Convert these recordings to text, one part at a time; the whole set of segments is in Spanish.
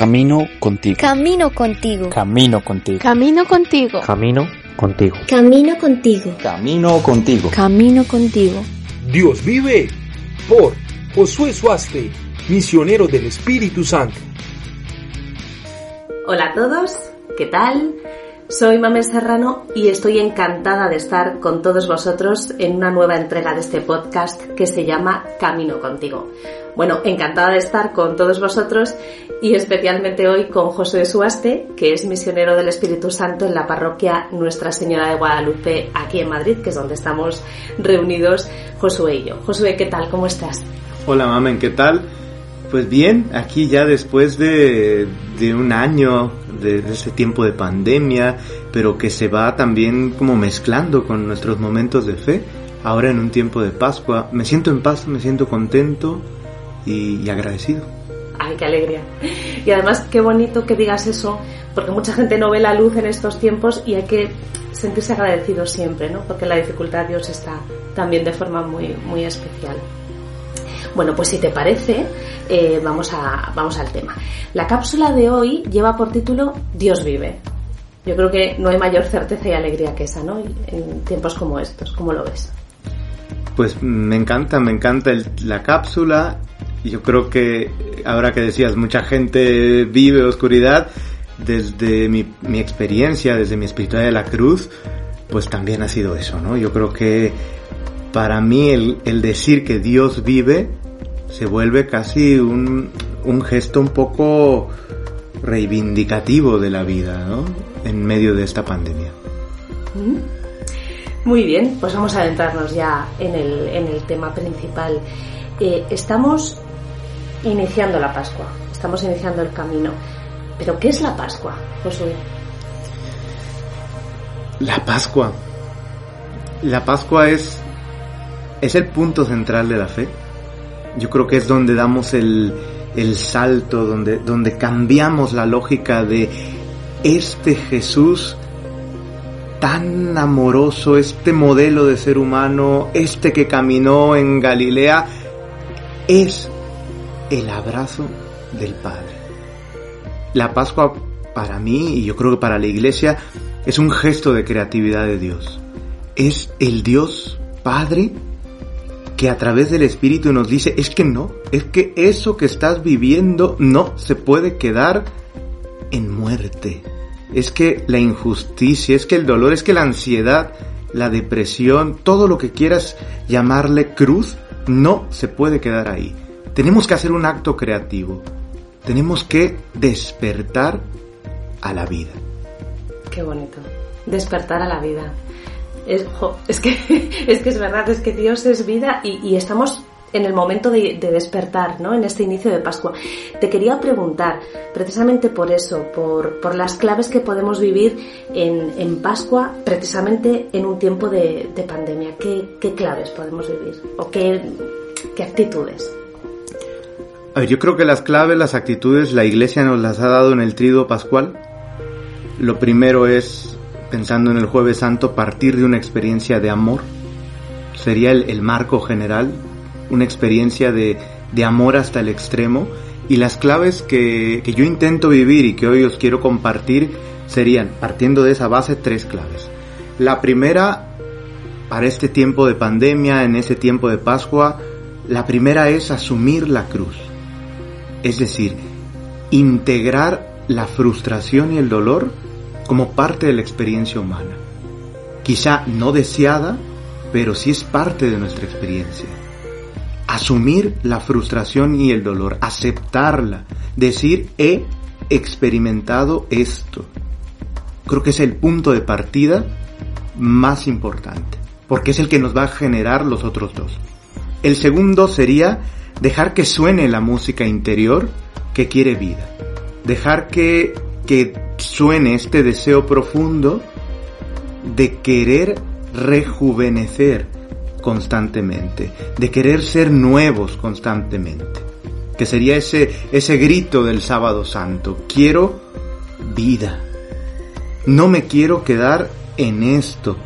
Camino contigo. Camino contigo. Camino contigo. Camino contigo. Camino contigo. Camino contigo. Camino contigo. Camino contigo. Dios vive por Josué Suaste, misionero del Espíritu Santo. Hola a todos, ¿qué tal? Soy Mamel Serrano y estoy encantada de estar con todos vosotros en una nueva entrega de este podcast que se llama Camino contigo. Bueno, encantada de estar con todos vosotros y especialmente hoy con José Suaste, que es misionero del Espíritu Santo en la parroquia Nuestra Señora de Guadalupe aquí en Madrid, que es donde estamos reunidos Josué y yo. Josué, ¿qué tal? ¿Cómo estás? Hola Mamen, ¿qué tal? Pues bien, aquí ya después de, de un año de, de, ese tiempo de pandemia, pero que se va también como mezclando con nuestros momentos de fe, ahora en un tiempo de Pascua, me siento en paz, me siento contento y, y agradecido. Ay, qué alegría. Y además, qué bonito que digas eso, porque mucha gente no ve la luz en estos tiempos y hay que sentirse agradecido siempre, ¿no? Porque la dificultad Dios está también de forma muy, muy especial. Bueno, pues si te parece, eh, vamos, a, vamos al tema. La cápsula de hoy lleva por título Dios vive. Yo creo que no hay mayor certeza y alegría que esa, ¿no? En tiempos como estos, ¿cómo lo ves? Pues me encanta, me encanta el, la cápsula. Yo creo que ahora que decías, mucha gente vive oscuridad, desde mi, mi experiencia, desde mi espiritualidad de la cruz, pues también ha sido eso, ¿no? Yo creo que para mí el, el decir que Dios vive se vuelve casi un, un, gesto un poco reivindicativo de la vida, ¿no? En medio de esta pandemia. Muy bien, pues vamos a adentrarnos ya en el, en el tema principal. Eh, estamos iniciando la Pascua, estamos iniciando el camino. Pero ¿qué es la Pascua, Josué? La Pascua. La Pascua es, es el punto central de la fe yo creo que es donde damos el, el salto, donde, donde cambiamos la lógica de este Jesús tan amoroso, este modelo de ser humano, este que caminó en Galilea, es el abrazo del Padre. La Pascua para mí, y yo creo que para la iglesia, es un gesto de creatividad de Dios. Es el Dios Padre que a través del Espíritu nos dice, es que no, es que eso que estás viviendo no se puede quedar en muerte. Es que la injusticia, es que el dolor, es que la ansiedad, la depresión, todo lo que quieras llamarle cruz, no se puede quedar ahí. Tenemos que hacer un acto creativo. Tenemos que despertar a la vida. Qué bonito. Despertar a la vida. Es, que, es que es verdad, es que Dios es vida y, y estamos en el momento de, de, despertar, ¿no? En este inicio de Pascua. Te quería preguntar, precisamente por eso, por, por las claves que podemos vivir en, en Pascua, precisamente en un tiempo de, de pandemia. ¿Qué, ¿Qué, claves podemos vivir? ¿O qué, qué actitudes? A ver, yo creo que las claves, las actitudes, la Iglesia nos las ha dado en el trido pascual. Lo primero es pensando en el jueves santo, partir de una experiencia de amor. Sería el, el marco general, una experiencia de, de, amor hasta el extremo. Y las claves que, que yo intento vivir y que hoy os quiero compartir serían, partiendo de esa base, tres claves. La primera, para este tiempo de pandemia, en ese tiempo de Pascua, la primera es asumir la cruz. Es decir, integrar la frustración y el dolor como parte de la experiencia humana. Quizá no deseada, pero sí es parte de nuestra experiencia. Asumir la frustración y el dolor, aceptarla, decir he experimentado esto. Creo que es el punto de partida más importante, porque es el que nos va a generar los otros dos. El segundo sería dejar que suene la música interior que quiere vida. Dejar que, que suene este deseo profundo de querer rejuvenecer constantemente, de querer ser nuevos constantemente, que sería ese, ese grito del sábado santo, quiero vida, no me quiero quedar en esto,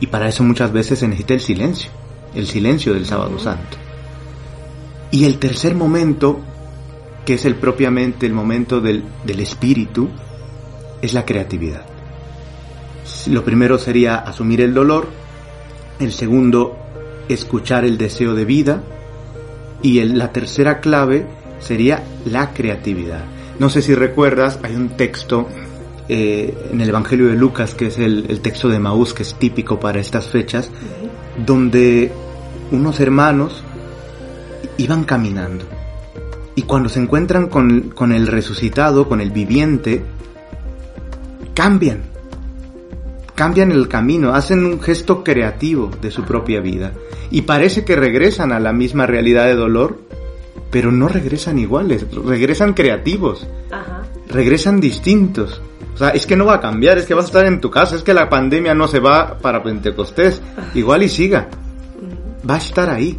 y para eso muchas veces se necesita el silencio, el silencio del sábado santo. Y el tercer momento que es el propiamente el momento del, del espíritu, es la creatividad. Lo primero sería asumir el dolor, el segundo, escuchar el deseo de vida, y la tercera clave sería la creatividad. No sé si recuerdas, hay un texto eh, en el Evangelio de Lucas, que es el, texto de Maús, que es típico para estas fechas, donde unos hermanos iban caminando. Y cuando se encuentran con, con el resucitado, con el viviente, cambian. Cambian el camino, hacen un gesto creativo de su propia vida. Y parece que regresan a la misma realidad de dolor, pero no regresan iguales, regresan creativos, regresan distintos. O sea, es que no va a cambiar, es que vas a estar en tu casa, es que la pandemia no se va para Pentecostés, igual y siga. Va a estar ahí.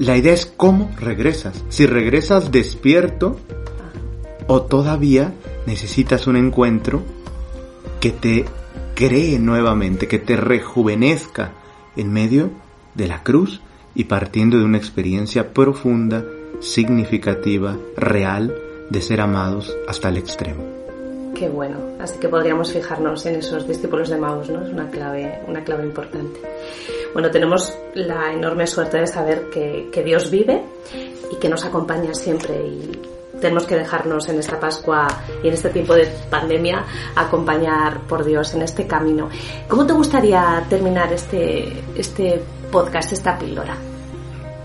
La idea es cómo regresas. Si regresas despierto o todavía necesitas un encuentro que te cree nuevamente, que te rejuvenezca en medio de la cruz y partiendo de una experiencia profunda, significativa, real, de ser amados hasta el extremo. Bueno, así que podríamos fijarnos en esos discípulos de Maus, ¿no? Es una clave, una clave importante. Bueno, tenemos la enorme suerte de saber que, que Dios vive y que nos acompaña siempre y tenemos que dejarnos en esta Pascua y en este tiempo de pandemia acompañar por Dios en este camino. ¿Cómo te gustaría terminar este, este podcast, esta píldora?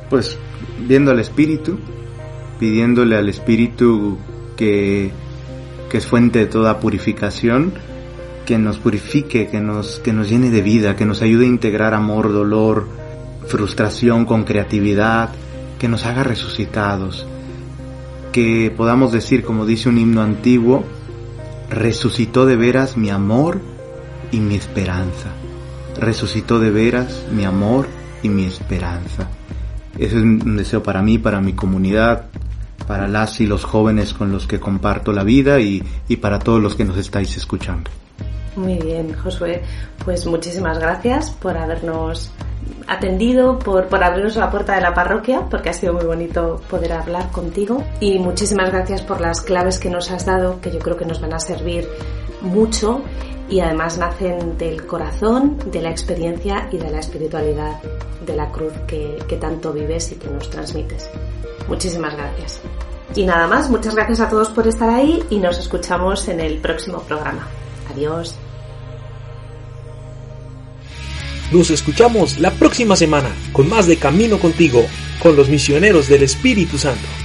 Pues viendo al Espíritu, pidiéndole al Espíritu que, que es fuente de toda purificación, que nos purifique, que nos, que nos llene de vida, que nos ayude a integrar amor, dolor, frustración con creatividad, que nos haga resucitados, que podamos decir, como dice un himno antiguo, resucitó de veras mi amor y mi esperanza. Resucitó de veras mi amor y mi esperanza. Ese es un deseo para mí, para mi comunidad, para las y los jóvenes con los que comparto la vida y, y para todos los que nos estáis escuchando. Muy bien, Josué. Pues muchísimas gracias por habernos atendido, por, por abrirnos la puerta de la parroquia, porque ha sido muy bonito poder hablar contigo. Y muchísimas gracias por las claves que nos has dado, que yo creo que nos van a servir mucho y además nacen del corazón, de la experiencia y de la espiritualidad de la cruz que, que tanto vives y que nos transmites. Muchísimas gracias. Y nada más, muchas gracias a todos por estar ahí y nos escuchamos en el próximo programa. Adiós. Nos escuchamos la próxima semana con más de Camino contigo, con los misioneros del Espíritu Santo.